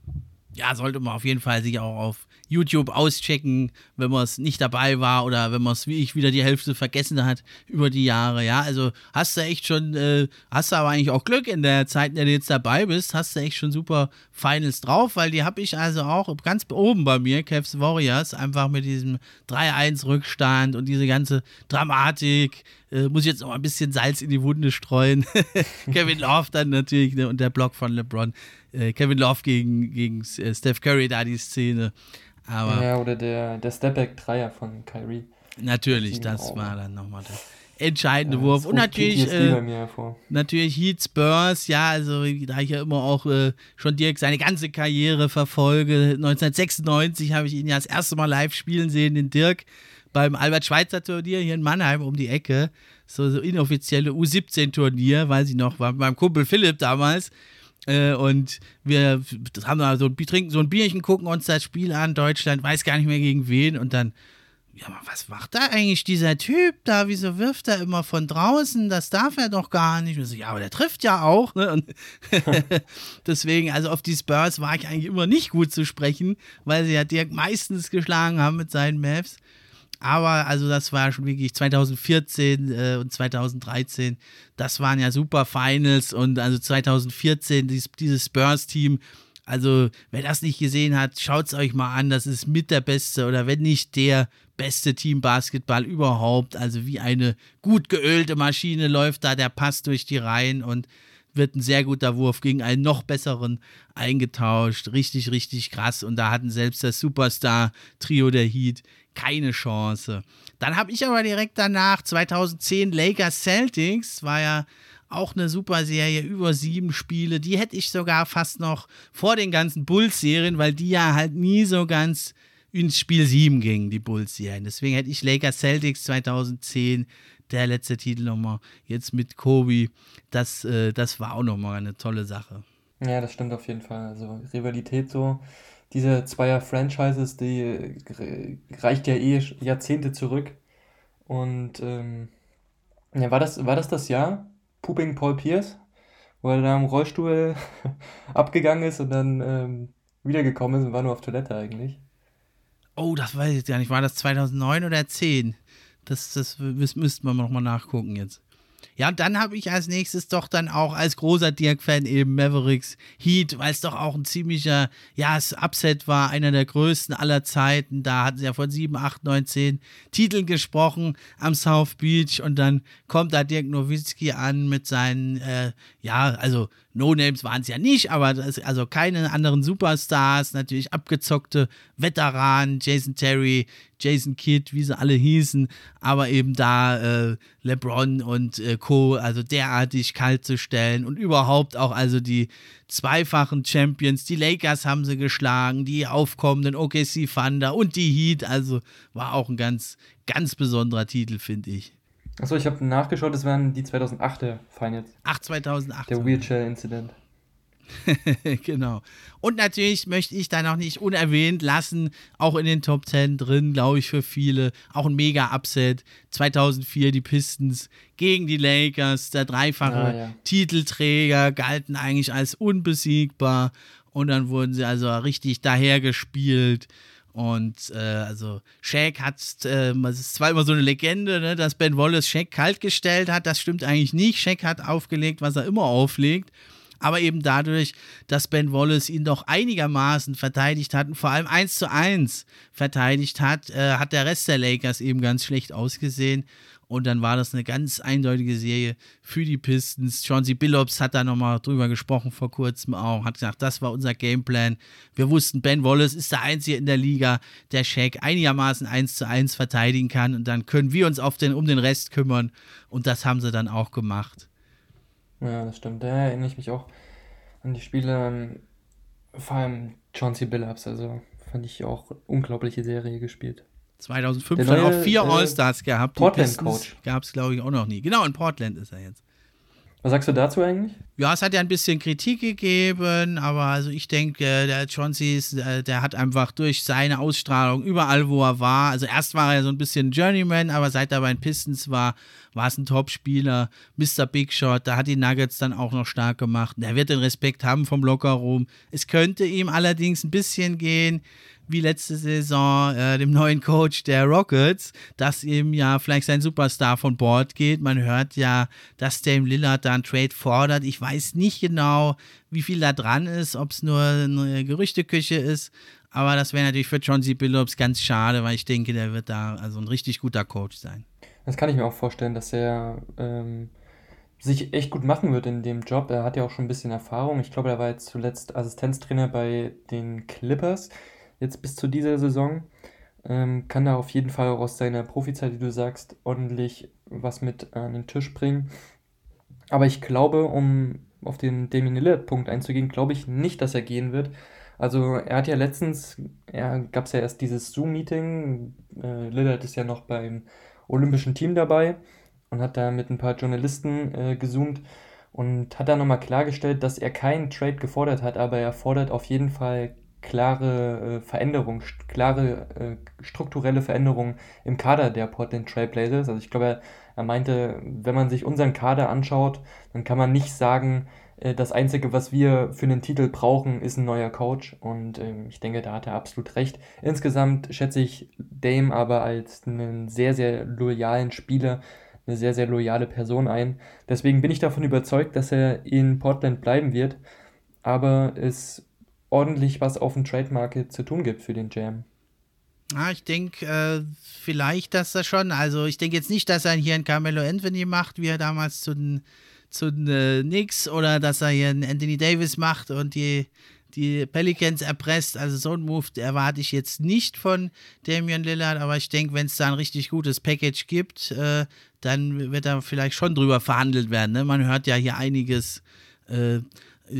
ja, sollte man auf jeden Fall sich auch auf YouTube auschecken, wenn man es nicht dabei war oder wenn man es wie ich wieder die Hälfte vergessen hat über die Jahre. Ja, also hast du echt schon, äh, hast du aber eigentlich auch Glück in der Zeit, in der du jetzt dabei bist, hast du echt schon super Finals drauf, weil die habe ich also auch ganz oben bei mir, Cavs Warriors, einfach mit diesem 3-1-Rückstand und diese ganze Dramatik. Äh, muss ich jetzt noch ein bisschen Salz in die Wunde streuen. Kevin Love dann natürlich ne, und der Block von LeBron äh, Kevin Love gegen, gegen äh, Steph Curry da die Szene. Aber ja, oder der, der Stepback-Dreier von Kyrie. Natürlich, das war dann nochmal der entscheidende ja, Wurf. Und natürlich, äh, natürlich Heat Spurs, ja, also da ich ja immer auch äh, schon Dirk seine ganze Karriere verfolge. 1996 habe ich ihn ja das erste Mal live spielen sehen, den Dirk, beim Albert-Schweitzer-Turnier hier in Mannheim um die Ecke. So, so inoffizielle U17-Turnier, weiß ich noch, war mit meinem Kumpel Philipp damals. Äh, und wir haben da so, trinken so ein Bierchen, gucken uns das Spiel an, Deutschland, weiß gar nicht mehr gegen wen und dann, ja, was macht da eigentlich dieser Typ da? Wieso wirft er immer von draußen? Das darf er doch gar nicht. So, ja, aber der trifft ja auch. Ne? Und deswegen, also auf die Spurs war ich eigentlich immer nicht gut zu sprechen, weil sie ja Dirk meistens geschlagen haben mit seinen Mavs. Aber also das war schon wirklich 2014 äh, und 2013, das waren ja super Finals. Und also 2014 dieses, dieses Spurs-Team, also wer das nicht gesehen hat, schaut es euch mal an, das ist mit der beste oder wenn nicht der beste Team Basketball überhaupt. Also wie eine gut geölte Maschine läuft da der Pass durch die Reihen. Und wird ein sehr guter Wurf gegen einen noch besseren eingetauscht. Richtig, richtig krass. Und da hatten selbst das Superstar-Trio der Heat keine Chance. Dann habe ich aber direkt danach, 2010, Lakers Celtics, war ja auch eine super Serie, über sieben Spiele. Die hätte ich sogar fast noch vor den ganzen Bulls-Serien, weil die ja halt nie so ganz ins Spiel 7 gingen, die Bulls-Serien. Deswegen hätte ich Lakers Celtics 2010, der letzte Titel nochmal, jetzt mit Kobe. Das, äh, das war auch nochmal eine tolle Sache. Ja, das stimmt auf jeden Fall. Also Rivalität so. Diese zweier Franchises, die reicht ja eh Jahrzehnte zurück. Und ähm, ja, war das, war das das Jahr? Pooping Paul Pierce, wo er da im Rollstuhl abgegangen ist und dann ähm, wiedergekommen ist und war nur auf Toilette eigentlich. Oh, das weiß ich gar nicht. War das 2009 oder 10? Das, das müssten wir nochmal nachgucken jetzt. Ja, und dann habe ich als nächstes doch dann auch als großer Dirk-Fan eben Mavericks Heat, weil es doch auch ein ziemlicher, ja, es Upset war, einer der größten aller Zeiten. Da hatten sie ja von 7, 8, 9, 10 Titeln gesprochen am South Beach und dann kommt da Dirk Nowitzki an mit seinen, äh, ja, also No-Names waren es ja nicht, aber das, also keine anderen Superstars, natürlich abgezockte Veteranen, Jason Terry, Jason Kidd, wie sie alle hießen, aber eben da äh, LeBron und äh, Co., also derartig kalt zu stellen und überhaupt auch also die zweifachen Champions, die Lakers haben sie geschlagen, die aufkommenden OKC Thunder und die Heat, also war auch ein ganz, ganz besonderer Titel, finde ich. Achso, ich habe nachgeschaut, es waren die 2008er Finals. Ach, 2008. Der Wheelchair-Incident. genau. Und natürlich möchte ich da noch nicht unerwähnt lassen, auch in den Top 10 drin, glaube ich, für viele, auch ein Mega-Upset. 2004 die Pistons gegen die Lakers, der dreifache ah, ja. Titelträger, galten eigentlich als unbesiegbar und dann wurden sie also richtig dahergespielt. Und äh, also Shaq hat, äh, es ist zwar immer so eine Legende, ne, dass Ben Wallace Shaq kalt gestellt hat, das stimmt eigentlich nicht. Shaq hat aufgelegt, was er immer auflegt. Aber eben dadurch, dass Ben Wallace ihn doch einigermaßen verteidigt hat und vor allem 1 zu 1 verteidigt hat, äh, hat der Rest der Lakers eben ganz schlecht ausgesehen. Und dann war das eine ganz eindeutige Serie für die Pistons. Chauncey Billups hat da nochmal drüber gesprochen vor kurzem auch, hat gesagt, das war unser Gameplan. Wir wussten, Ben Wallace ist der Einzige in der Liga, der Shaq einigermaßen 1 zu 1 verteidigen kann. Und dann können wir uns auf den, um den Rest kümmern. Und das haben sie dann auch gemacht. Ja, das stimmt. Da erinnere ich mich auch an die Spiele, ähm, vor allem Chauncey Billups. Also fand ich auch unglaubliche Serie gespielt. 2015 neue, auch vier äh, All-Stars gehabt. Portland-Coach. Gab es, glaube ich, auch noch nie. Genau, in Portland ist er jetzt. Was sagst du dazu eigentlich? Ja, es hat ja ein bisschen Kritik gegeben, aber also ich denke, der Chauncey, äh, der hat einfach durch seine Ausstrahlung überall, wo er war, also erst war er so ein bisschen Journeyman, aber seit er bei den Pistons war, war es ein Top-Spieler, Mr. Big Shot, da hat die Nuggets dann auch noch stark gemacht. Der wird den Respekt haben vom Lockerroom. Es könnte ihm allerdings ein bisschen gehen, wie letzte Saison äh, dem neuen Coach der Rockets, dass ihm ja vielleicht sein Superstar von Bord geht. Man hört ja, dass Dame Lillard da einen Trade fordert. Ich weiß nicht genau, wie viel da dran ist, ob es nur eine Gerüchteküche ist. Aber das wäre natürlich für John C. Billups ganz schade, weil ich denke, der wird da also ein richtig guter Coach sein. Das kann ich mir auch vorstellen, dass er ähm, sich echt gut machen wird in dem Job. Er hat ja auch schon ein bisschen Erfahrung. Ich glaube, er war jetzt zuletzt Assistenztrainer bei den Clippers jetzt bis zu dieser Saison. Ähm, kann da auf jeden Fall auch aus seiner Profizeit, wie du sagst, ordentlich was mit an den Tisch bringen. Aber ich glaube, um auf den Damien Lillard-Punkt einzugehen, glaube ich nicht, dass er gehen wird. Also er hat ja letztens, er gab es ja erst dieses Zoom-Meeting, äh, Lillard ist ja noch beim olympischen Team dabei und hat da mit ein paar Journalisten äh, gezoomt und hat da nochmal klargestellt, dass er keinen Trade gefordert hat, aber er fordert auf jeden Fall klare äh, Veränderung, klare äh, strukturelle Veränderung im Kader der Portland Trailblazers. Also ich glaube, er, er, meinte, wenn man sich unseren Kader anschaut, dann kann man nicht sagen, äh, das Einzige, was wir für einen Titel brauchen, ist ein neuer Coach. Und ähm, ich denke, da hat er absolut recht. Insgesamt schätze ich Dame aber als einen sehr, sehr loyalen Spieler, eine sehr, sehr loyale Person ein. Deswegen bin ich davon überzeugt, dass er in Portland bleiben wird. Aber es ordentlich was auf dem Trade Market zu tun gibt für den Jam. Ah, ich denke, äh, vielleicht, dass er schon, also ich denke jetzt nicht, dass er hier ein Carmelo Anthony macht, wie er damals zu den, zu äh, nix oder dass er hier einen Anthony Davis macht und die, die Pelicans erpresst. Also so ein Move erwarte ich jetzt nicht von Damian Lillard, aber ich denke, wenn es da ein richtig gutes Package gibt, äh, dann wird da vielleicht schon drüber verhandelt werden. Ne? Man hört ja hier einiges.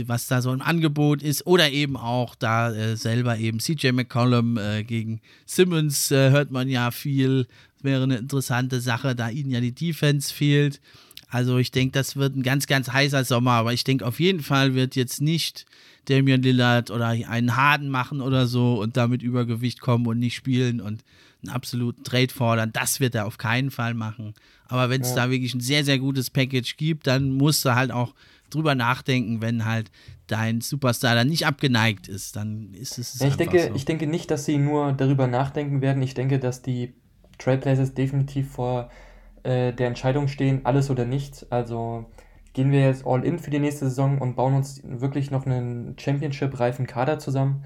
Was da so im Angebot ist oder eben auch da äh, selber eben CJ McCollum äh, gegen Simmons äh, hört man ja viel, wäre eine interessante Sache, da ihnen ja die Defense fehlt. Also ich denke, das wird ein ganz, ganz heißer Sommer, aber ich denke auf jeden Fall wird jetzt nicht Damian Lillard oder einen Harden machen oder so und damit Übergewicht kommen und nicht spielen und einen absoluten Trade fordern. Das wird er auf keinen Fall machen. Aber wenn es ja. da wirklich ein sehr, sehr gutes Package gibt, dann musst du halt auch drüber nachdenken, wenn halt dein Superstar dann nicht abgeneigt ist, dann ist es. Ja, ich, denke, so. ich denke nicht, dass sie nur darüber nachdenken werden. Ich denke, dass die Trailblazers definitiv vor äh, der Entscheidung stehen, alles oder nichts. Also gehen wir jetzt all in für die nächste Saison und bauen uns wirklich noch einen Championship-reifen Kader zusammen,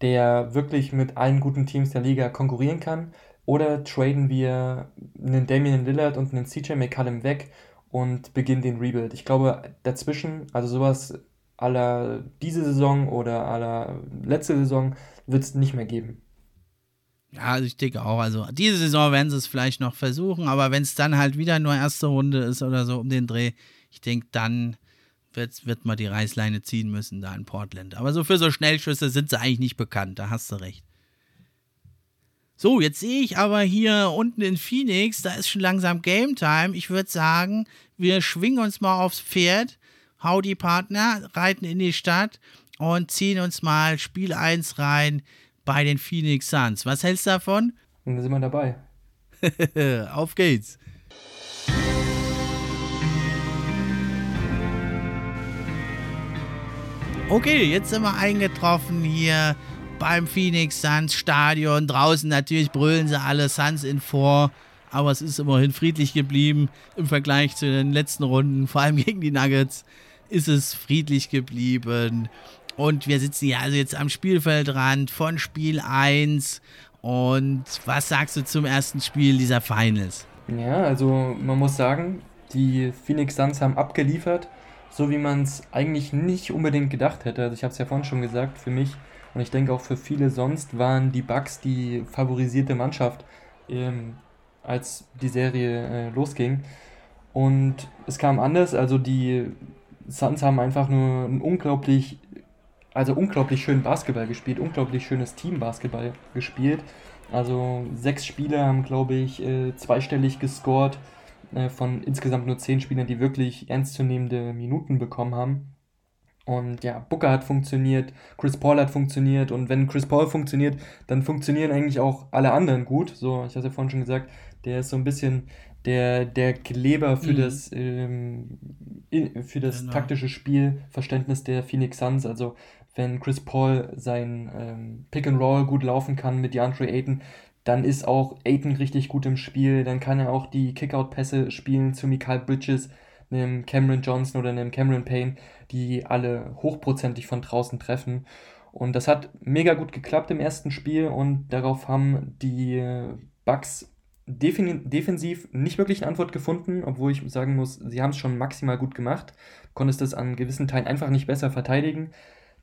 der wirklich mit allen guten Teams der Liga konkurrieren kann. Oder traden wir einen Damian Lillard und einen CJ McCallum weg und beginnen den Rebuild. Ich glaube, dazwischen, also sowas aller diese Saison oder aller letzte Saison, wird es nicht mehr geben. Ja, also ich denke auch. Also diese Saison werden sie es vielleicht noch versuchen, aber wenn es dann halt wieder nur erste Runde ist oder so um den Dreh, ich denke, dann wird, wird man die Reißleine ziehen müssen da in Portland. Aber so für so Schnellschüsse sind sie eigentlich nicht bekannt, da hast du recht. So, jetzt sehe ich aber hier unten in Phoenix, da ist schon langsam Game Time. Ich würde sagen, wir schwingen uns mal aufs Pferd, Howdy Partner, reiten in die Stadt und ziehen uns mal Spiel 1 rein bei den Phoenix Suns. Was hältst du davon? Und da sind wir dabei. Auf geht's. Okay, jetzt sind wir eingetroffen hier beim Phoenix Suns Stadion. Draußen natürlich brüllen sie alle Suns in vor, aber es ist immerhin friedlich geblieben im Vergleich zu den letzten Runden, vor allem gegen die Nuggets ist es friedlich geblieben. Und wir sitzen ja also jetzt am Spielfeldrand von Spiel 1. Und was sagst du zum ersten Spiel dieser Finals? Ja, also man muss sagen, die Phoenix Suns haben abgeliefert, so wie man es eigentlich nicht unbedingt gedacht hätte. Also ich habe es ja vorhin schon gesagt, für mich und ich denke auch für viele sonst waren die Bucks die favorisierte Mannschaft, ähm, als die Serie äh, losging. Und es kam anders, also die Suns haben einfach nur ein unglaublich also unglaublich schön Basketball gespielt, unglaublich schönes Team-Basketball gespielt. Also sechs Spieler haben, glaube ich, äh, zweistellig gescored äh, von insgesamt nur zehn Spielern, die wirklich ernstzunehmende Minuten bekommen haben. Und ja, Booker hat funktioniert, Chris Paul hat funktioniert und wenn Chris Paul funktioniert, dann funktionieren eigentlich auch alle anderen gut. So, ich hatte ja vorhin schon gesagt, der ist so ein bisschen der, der Kleber für mhm. das, ähm, für das genau. taktische Spielverständnis der Phoenix Suns. Also wenn Chris Paul sein ähm, Pick and Roll gut laufen kann mit DeAndre Ayton, dann ist auch Ayton richtig gut im Spiel. Dann kann er auch die Kickout-Pässe spielen zu Mikael Bridges, einem Cameron Johnson oder einem Cameron Payne, die alle hochprozentig von draußen treffen. Und das hat mega gut geklappt im ersten Spiel und darauf haben die Bucks defensiv nicht wirklich eine Antwort gefunden, obwohl ich sagen muss, sie haben es schon maximal gut gemacht. Konntest es an gewissen Teilen einfach nicht besser verteidigen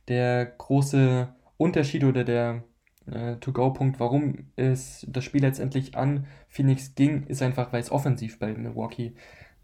der große Unterschied oder der äh, To-Go-Punkt, warum es das Spiel letztendlich an Phoenix ging, ist einfach, weil es offensiv bei Milwaukee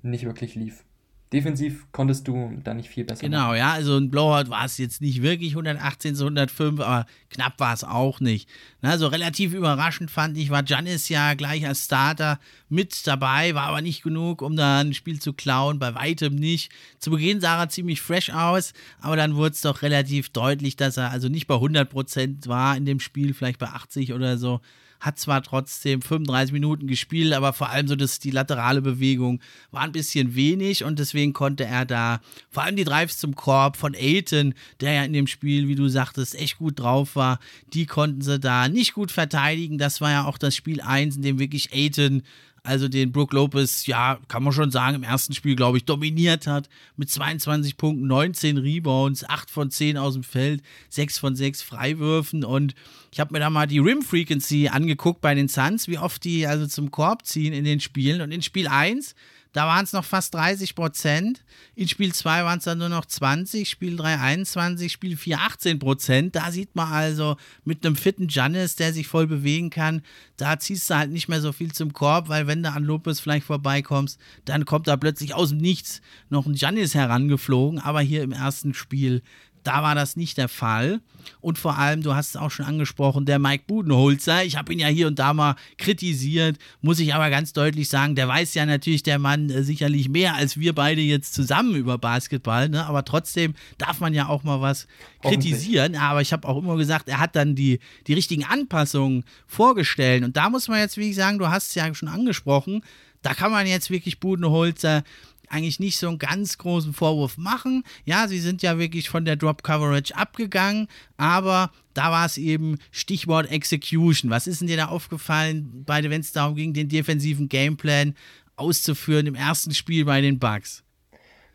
nicht wirklich lief. Defensiv konntest du da nicht viel besser Genau, machen. ja, also ein Blowout war es jetzt nicht wirklich 118 zu 105, aber knapp war es auch nicht. Na, so relativ überraschend fand ich, war Janis ja gleich als Starter mit dabei, war aber nicht genug, um da ein Spiel zu klauen, bei weitem nicht. Zu Beginn sah er ziemlich fresh aus, aber dann wurde es doch relativ deutlich, dass er also nicht bei 100% war in dem Spiel, vielleicht bei 80 oder so hat zwar trotzdem 35 Minuten gespielt, aber vor allem so das, die laterale Bewegung war ein bisschen wenig und deswegen konnte er da vor allem die Drives zum Korb von Aiton, der ja in dem Spiel, wie du sagtest, echt gut drauf war, die konnten sie da nicht gut verteidigen. Das war ja auch das Spiel 1, in dem wirklich Aiton also den Brook Lopez, ja, kann man schon sagen, im ersten Spiel, glaube ich, dominiert hat mit 22 Punkten, 19 Rebounds, 8 von 10 aus dem Feld, 6 von 6 Freiwürfen. Und ich habe mir da mal die Rim Frequency angeguckt bei den Suns, wie oft die also zum Korb ziehen in den Spielen. Und in Spiel 1 da waren es noch fast 30 Prozent. In Spiel 2 waren es dann nur noch 20, Spiel 3 21, Spiel 4 18 Prozent. Da sieht man also mit einem fitten Janis, der sich voll bewegen kann, da ziehst du halt nicht mehr so viel zum Korb, weil wenn du an Lopez vielleicht vorbeikommst, dann kommt da plötzlich aus dem Nichts noch ein Janis herangeflogen. Aber hier im ersten Spiel da war das nicht der Fall. Und vor allem, du hast es auch schon angesprochen, der Mike Budenholzer. Ich habe ihn ja hier und da mal kritisiert, muss ich aber ganz deutlich sagen, der weiß ja natürlich, der Mann, äh, sicherlich mehr als wir beide jetzt zusammen über Basketball. Ne? Aber trotzdem darf man ja auch mal was kritisieren. Aber ich habe auch immer gesagt, er hat dann die, die richtigen Anpassungen vorgestellt. Und da muss man jetzt wirklich sagen, du hast es ja schon angesprochen, da kann man jetzt wirklich Budenholzer eigentlich nicht so einen ganz großen Vorwurf machen. Ja, sie sind ja wirklich von der Drop Coverage abgegangen, aber da war es eben Stichwort Execution. Was ist denn dir da aufgefallen, wenn es darum ging, den defensiven Gameplan auszuführen im ersten Spiel bei den Bugs?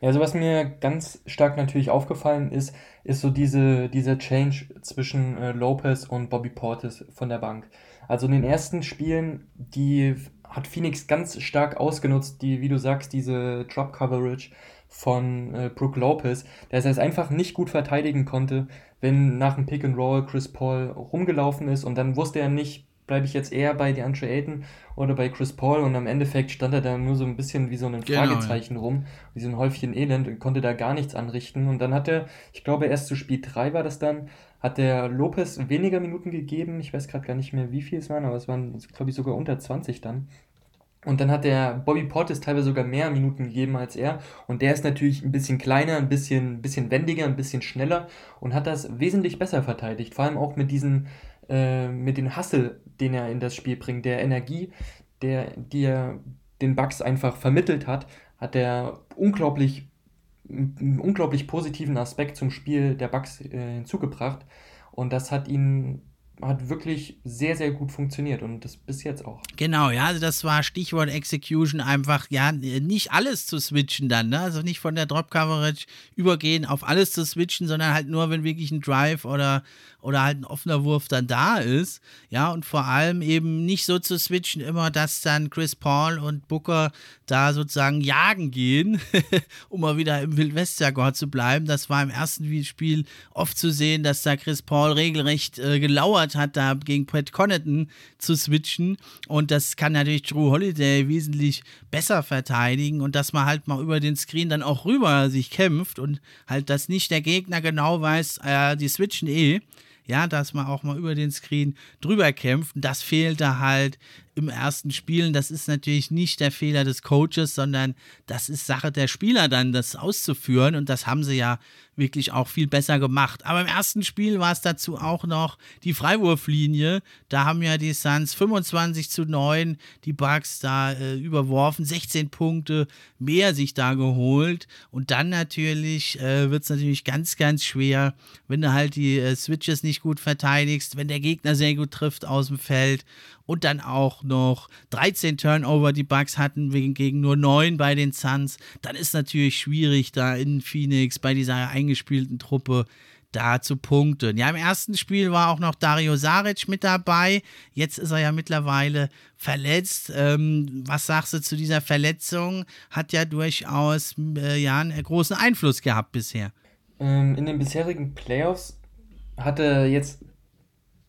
Ja, also was mir ganz stark natürlich aufgefallen ist, ist so diese, dieser Change zwischen äh, Lopez und Bobby Portis von der Bank. Also in den ersten Spielen, die hat Phoenix ganz stark ausgenutzt, die, wie du sagst, diese Drop Coverage von äh, Brook Lopez, dass er es einfach nicht gut verteidigen konnte, wenn nach dem Pick and Roll Chris Paul rumgelaufen ist und dann wusste er nicht, bleibe ich jetzt eher bei DeAndre Ayton oder bei Chris Paul und am Endeffekt stand er da nur so ein bisschen wie so ein genau, Fragezeichen ja. rum, wie so ein Häufchen Elend und konnte da gar nichts anrichten und dann hat er, ich glaube erst zu Spiel 3 war das dann, hat der Lopez weniger Minuten gegeben. Ich weiß gerade gar nicht mehr, wie viel es waren, aber es waren, glaube ich, sogar unter 20 dann. Und dann hat der Bobby Portis teilweise sogar mehr Minuten gegeben als er. Und der ist natürlich ein bisschen kleiner, ein bisschen, bisschen wendiger, ein bisschen schneller und hat das wesentlich besser verteidigt. Vor allem auch mit diesen, äh, mit dem Hustle, den er in das Spiel bringt, der Energie, der, die er den Bugs einfach vermittelt hat, hat er unglaublich einen unglaublich positiven Aspekt zum Spiel der Bugs äh, hinzugebracht. Und das hat ihn hat wirklich sehr, sehr gut funktioniert und das bis jetzt auch. Genau, ja, also das war Stichwort Execution, einfach, ja, nicht alles zu switchen dann, ne? Also nicht von der Drop-Coverage übergehen auf alles zu switchen, sondern halt nur, wenn wirklich ein Drive oder, oder halt ein offener Wurf dann da ist. Ja, und vor allem eben nicht so zu switchen, immer, dass dann Chris Paul und Booker da sozusagen jagen gehen, um mal wieder im Wildwest-Jargon zu bleiben. Das war im ersten Spiel oft zu sehen, dass da Chris Paul regelrecht äh, gelauert hat, da gegen Pat Connaughton zu switchen. Und das kann natürlich Drew Holiday wesentlich besser verteidigen und dass man halt mal über den Screen dann auch rüber sich kämpft und halt, dass nicht der Gegner genau weiß, äh, die switchen eh. Ja, dass man auch mal über den Screen drüber kämpft. Das fehlte halt im ersten Spielen. Das ist natürlich nicht der Fehler des Coaches, sondern das ist Sache der Spieler dann, das auszuführen. Und das haben sie ja wirklich auch viel besser gemacht. Aber im ersten Spiel war es dazu auch noch die Freiwurflinie. Da haben ja die Suns 25 zu 9 die Bucks da äh, überworfen, 16 Punkte mehr sich da geholt. Und dann natürlich äh, wird es natürlich ganz, ganz schwer, wenn du halt die äh, Switches nicht gut verteidigst, wenn der Gegner sehr gut trifft aus dem Feld und dann auch noch 13 Turnover die Bucks hatten, gegen nur 9 bei den Suns, dann ist natürlich schwierig da in Phoenix bei dieser eingespielten Truppe da zu punkten. Ja, im ersten Spiel war auch noch Dario Saric mit dabei. Jetzt ist er ja mittlerweile verletzt. Ähm, was sagst du zu dieser Verletzung? Hat ja durchaus äh, ja, einen großen Einfluss gehabt bisher. Ähm, in den bisherigen Playoffs hatte jetzt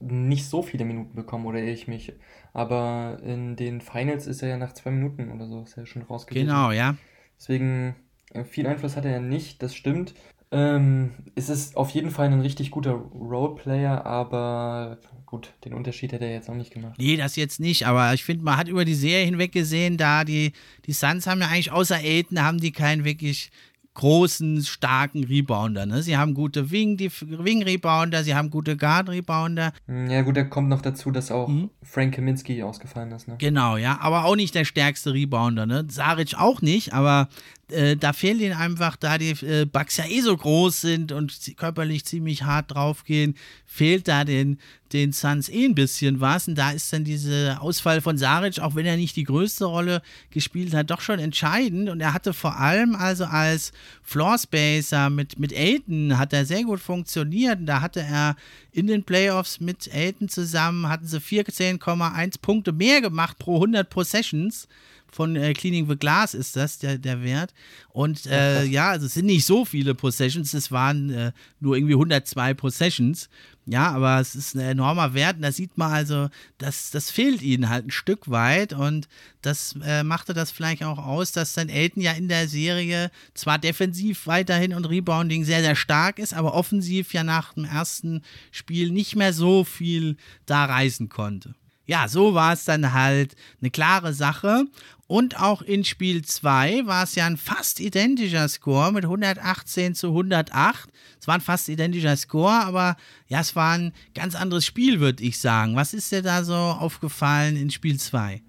nicht so viele Minuten bekommen, oder ich mich. Aber in den Finals ist er ja nach zwei Minuten oder so, ist er schon rausgekommen. Genau, ja. Deswegen, äh, viel Einfluss hat er ja nicht, das stimmt. Ähm, es ist auf jeden Fall ein richtig guter Roleplayer, aber gut, den Unterschied hat er jetzt auch nicht gemacht. Nee, das jetzt nicht, aber ich finde, man hat über die Serie hinweg gesehen, da die, die Suns haben ja eigentlich außer Aiden, haben die keinen wirklich großen, starken Rebounder. Ne? Sie haben gute Wing-Rebounder, Wing sie haben gute Guard-Rebounder. Ja, gut, da kommt noch dazu, dass auch mhm. Frank Kaminski ausgefallen ist. Ne? Genau, ja, aber auch nicht der stärkste Rebounder. Ne? Saric auch nicht, aber äh, da fehlt ihnen einfach, da die äh, Bugs ja eh so groß sind und körperlich ziemlich hart draufgehen, fehlt da den, den Suns eh ein bisschen was. Und da ist dann dieser Ausfall von Saric, auch wenn er nicht die größte Rolle gespielt hat, doch schon entscheidend. Und er hatte vor allem also als Floorspacer mit, mit Aiden hat er sehr gut funktioniert. Und da hatte er in den Playoffs mit Aiden zusammen, hatten sie 14,1 Punkte mehr gemacht pro 100 Possessions von äh, Cleaning the Glass ist das, der, der Wert. Und äh, ja, also es sind nicht so viele Possessions, es waren äh, nur irgendwie 102 Possessions. Ja, aber es ist ein enormer Wert und da sieht man also, dass das fehlt ihnen halt ein Stück weit und das äh, machte das vielleicht auch aus, dass dann Elton ja in der Serie zwar defensiv weiterhin und Rebounding sehr, sehr stark ist, aber offensiv ja nach dem ersten Spiel nicht mehr so viel da reißen konnte. Ja, so war es dann halt eine klare Sache. Und auch in Spiel 2 war es ja ein fast identischer Score mit 118 zu 108. Es war ein fast identischer Score, aber ja, es war ein ganz anderes Spiel, würde ich sagen. Was ist dir da so aufgefallen in Spiel 2?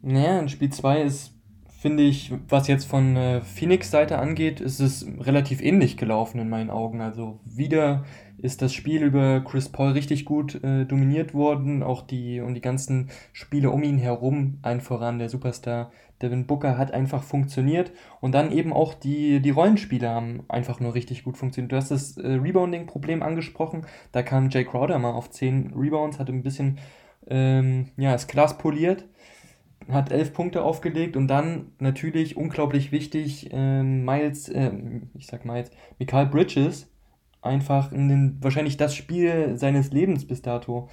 Naja, in Spiel 2 ist, finde ich, was jetzt von äh, Phoenix Seite angeht, ist es relativ ähnlich gelaufen in meinen Augen. Also wieder ist das Spiel über Chris Paul richtig gut äh, dominiert worden. Auch die und die ganzen Spiele um ihn herum, ein voran der Superstar Devin Booker hat einfach funktioniert. Und dann eben auch die, die Rollenspiele haben einfach nur richtig gut funktioniert. Du hast das äh, Rebounding-Problem angesprochen. Da kam Jay Crowder mal auf 10 Rebounds, hatte ein bisschen ähm, ja, das Glas poliert hat elf Punkte aufgelegt und dann natürlich unglaublich wichtig, äh, Miles, äh, ich sag Miles, Michael Bridges, einfach in den, wahrscheinlich das Spiel seines Lebens bis dato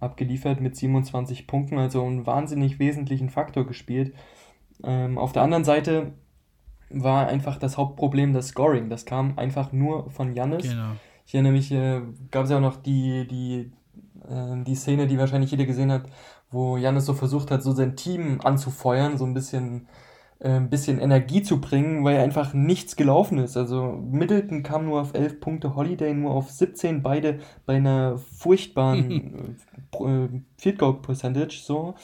abgeliefert mit 27 Punkten, also einen wahnsinnig wesentlichen Faktor gespielt. Ähm, auf der anderen Seite war einfach das Hauptproblem das Scoring. Das kam einfach nur von Jannis. Genau. Ich erinnere mich, äh, gab es ja auch noch die, die, äh, die Szene, die wahrscheinlich jeder gesehen hat, wo Jannis so versucht hat, so sein Team anzufeuern, so ein bisschen ein bisschen Energie zu bringen, weil einfach nichts gelaufen ist. Also Middleton kam nur auf 11 Punkte, Holiday nur auf 17, beide bei einer furchtbaren äh, Field Goal Percentage so.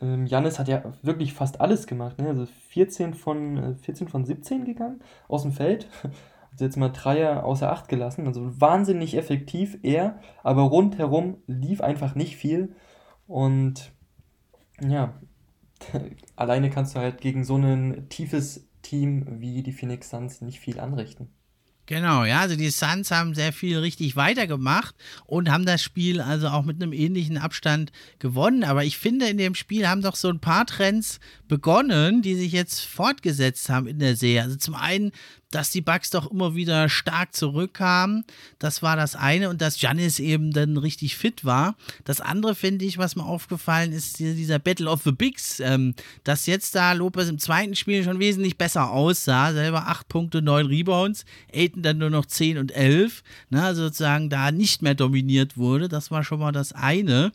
Ähm, hat ja wirklich fast alles gemacht, ne? also 14 von, 14 äh, von 17 gegangen aus dem Feld. Also jetzt mal Dreier außer Acht gelassen, also wahnsinnig effektiv er, aber rundherum lief einfach nicht viel und ja, alleine kannst du halt gegen so ein tiefes Team wie die Phoenix Suns nicht viel anrichten. Genau, ja, also die Suns haben sehr viel richtig weitergemacht und haben das Spiel also auch mit einem ähnlichen Abstand gewonnen. Aber ich finde, in dem Spiel haben doch so ein paar Trends begonnen, die sich jetzt fortgesetzt haben in der Serie. Also zum einen dass die Bugs doch immer wieder stark zurückkamen. Das war das eine und dass Janis eben dann richtig fit war. Das andere finde ich, was mir aufgefallen ist, dieser Battle of the Bigs, ähm, dass jetzt da Lopez im zweiten Spiel schon wesentlich besser aussah. Selber 8 Punkte, 9 Rebounds. Aiden dann nur noch 10 und 11. Ne, also sozusagen da nicht mehr dominiert wurde. Das war schon mal das eine.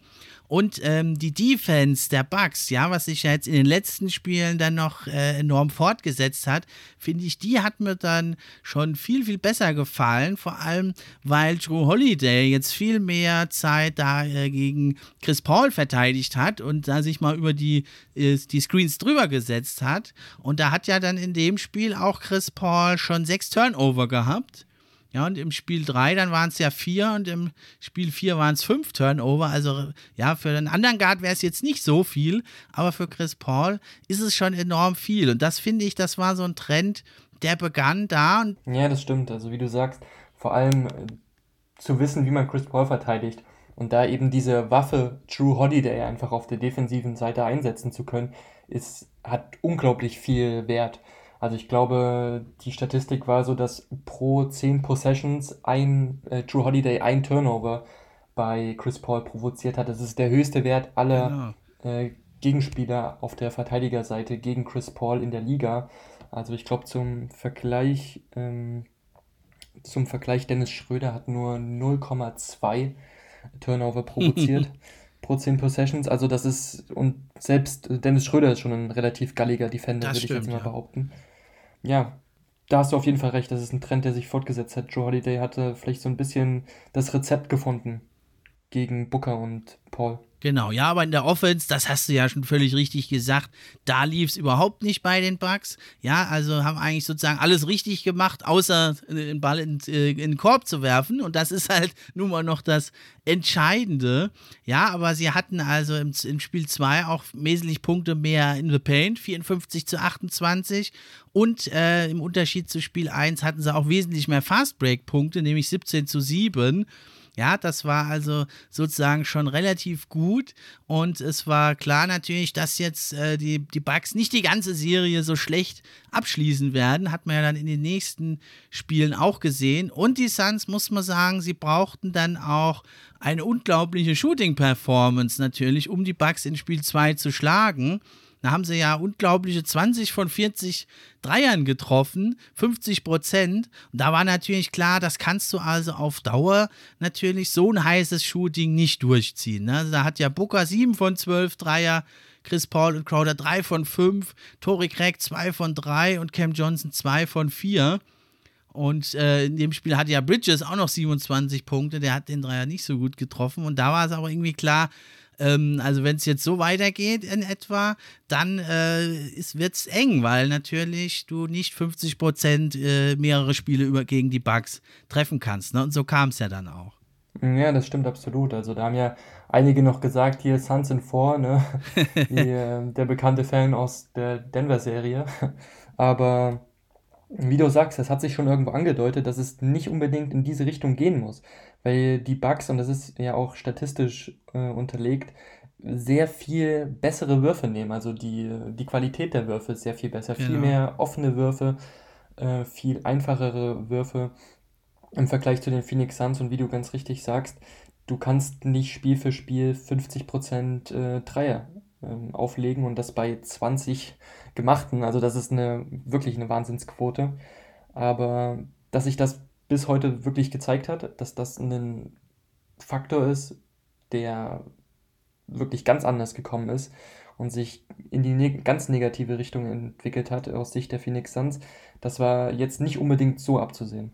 Und ähm, die Defense der Bucks, ja, was sich ja jetzt in den letzten Spielen dann noch äh, enorm fortgesetzt hat, finde ich, die hat mir dann schon viel, viel besser gefallen. Vor allem, weil Drew Holiday jetzt viel mehr Zeit da äh, gegen Chris Paul verteidigt hat und da sich mal über die, äh, die Screens drüber gesetzt hat. Und da hat ja dann in dem Spiel auch Chris Paul schon sechs Turnover gehabt. Ja, und im Spiel 3, dann waren es ja vier und im Spiel 4 waren es fünf Turnover. Also ja, für den anderen Guard wäre es jetzt nicht so viel, aber für Chris Paul ist es schon enorm viel. Und das finde ich, das war so ein Trend, der begann da. ja, das stimmt. Also wie du sagst, vor allem äh, zu wissen, wie man Chris Paul verteidigt und da eben diese Waffe True Holiday einfach auf der defensiven Seite einsetzen zu können, ist, hat unglaublich viel Wert. Also ich glaube, die Statistik war so, dass pro 10 Possessions ein äh, True Holiday ein Turnover bei Chris Paul provoziert hat. Das ist der höchste Wert aller genau. äh, Gegenspieler auf der Verteidigerseite gegen Chris Paul in der Liga. Also ich glaube zum Vergleich, ähm, zum Vergleich Dennis Schröder hat nur 0,2 Turnover provoziert. pro 10 Possessions. Also das ist, und selbst Dennis Schröder ist schon ein relativ galliger Defender, würde ich jetzt mal ja. behaupten. Ja, da hast du auf jeden Fall recht. Das ist ein Trend, der sich fortgesetzt hat. Joe Holiday hatte vielleicht so ein bisschen das Rezept gefunden gegen Booker und Paul. Genau, ja, aber in der Offense, das hast du ja schon völlig richtig gesagt, da lief es überhaupt nicht bei den Bucks. Ja, also haben eigentlich sozusagen alles richtig gemacht, außer den Ball in, äh, in den Korb zu werfen. Und das ist halt nun mal noch das Entscheidende. Ja, aber sie hatten also im, im Spiel 2 auch wesentlich Punkte mehr in the Paint, 54 zu 28. Und äh, im Unterschied zu Spiel 1 hatten sie auch wesentlich mehr Fast Break Punkte, nämlich 17 zu 7. Ja, das war also sozusagen schon relativ gut und es war klar natürlich, dass jetzt äh, die, die Bugs nicht die ganze Serie so schlecht abschließen werden. Hat man ja dann in den nächsten Spielen auch gesehen. Und die Suns, muss man sagen, sie brauchten dann auch eine unglaubliche Shooting-Performance natürlich, um die Bugs in Spiel 2 zu schlagen. Da haben sie ja unglaubliche 20 von 40 Dreiern getroffen, 50 Prozent. Und da war natürlich klar, das kannst du also auf Dauer natürlich so ein heißes Shooting nicht durchziehen. Ne? Da hat ja Booker 7 von 12 Dreier, Chris Paul und Crowder 3 von 5, Tory Craig 2 von 3 und Cam Johnson 2 von 4. Und äh, in dem Spiel hatte ja Bridges auch noch 27 Punkte. Der hat den Dreier nicht so gut getroffen. Und da war es aber irgendwie klar, ähm, also wenn es jetzt so weitergeht in etwa, dann äh, wird es eng, weil natürlich du nicht 50 Prozent äh, mehrere Spiele über, gegen die Bugs treffen kannst. Ne? Und so kam es ja dann auch. Ja, das stimmt absolut. Also da haben ja einige noch gesagt, hier Suns in vor, ne? Die, äh, der bekannte Fan aus der Denver-Serie. Aber wie du sagst, es hat sich schon irgendwo angedeutet, dass es nicht unbedingt in diese Richtung gehen muss, weil die Bugs, und das ist ja auch statistisch äh, unterlegt, sehr viel bessere Würfe nehmen. Also die, die Qualität der Würfe ist sehr viel besser, viel genau. mehr offene Würfe, äh, viel einfachere Würfe im Vergleich zu den Phoenix Suns. Und wie du ganz richtig sagst, du kannst nicht Spiel für Spiel 50% äh, Dreier äh, auflegen und das bei 20 gemachten. Also das ist eine wirklich eine Wahnsinnsquote. Aber dass sich das bis heute wirklich gezeigt hat, dass das ein Faktor ist, der wirklich ganz anders gekommen ist und sich in die ne ganz negative Richtung entwickelt hat aus Sicht der Phoenix Suns, das war jetzt nicht unbedingt so abzusehen.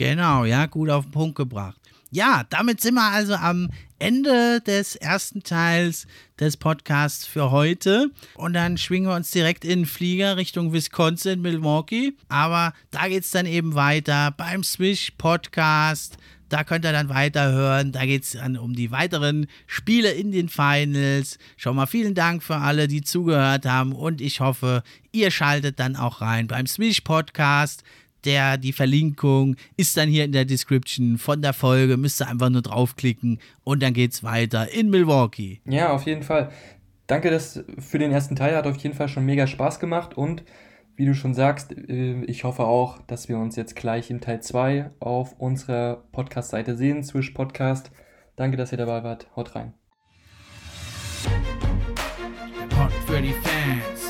Genau, ja, gut auf den Punkt gebracht. Ja, damit sind wir also am Ende des ersten Teils des Podcasts für heute. Und dann schwingen wir uns direkt in den Flieger Richtung Wisconsin, Milwaukee. Aber da geht es dann eben weiter beim Swish Podcast. Da könnt ihr dann weiterhören. Da geht es dann um die weiteren Spiele in den Finals. Schon mal vielen Dank für alle, die zugehört haben. Und ich hoffe, ihr schaltet dann auch rein beim Swish Podcast der, die Verlinkung ist dann hier in der Description von der Folge. Müsst ihr einfach nur draufklicken und dann geht's weiter in Milwaukee. Ja, auf jeden Fall. Danke das für den ersten Teil. Hat auf jeden Fall schon mega Spaß gemacht und wie du schon sagst, äh, ich hoffe auch, dass wir uns jetzt gleich im Teil 2 auf unserer Podcast-Seite sehen, Swish Podcast. Danke, dass ihr dabei wart. Haut rein. Pod für die Fans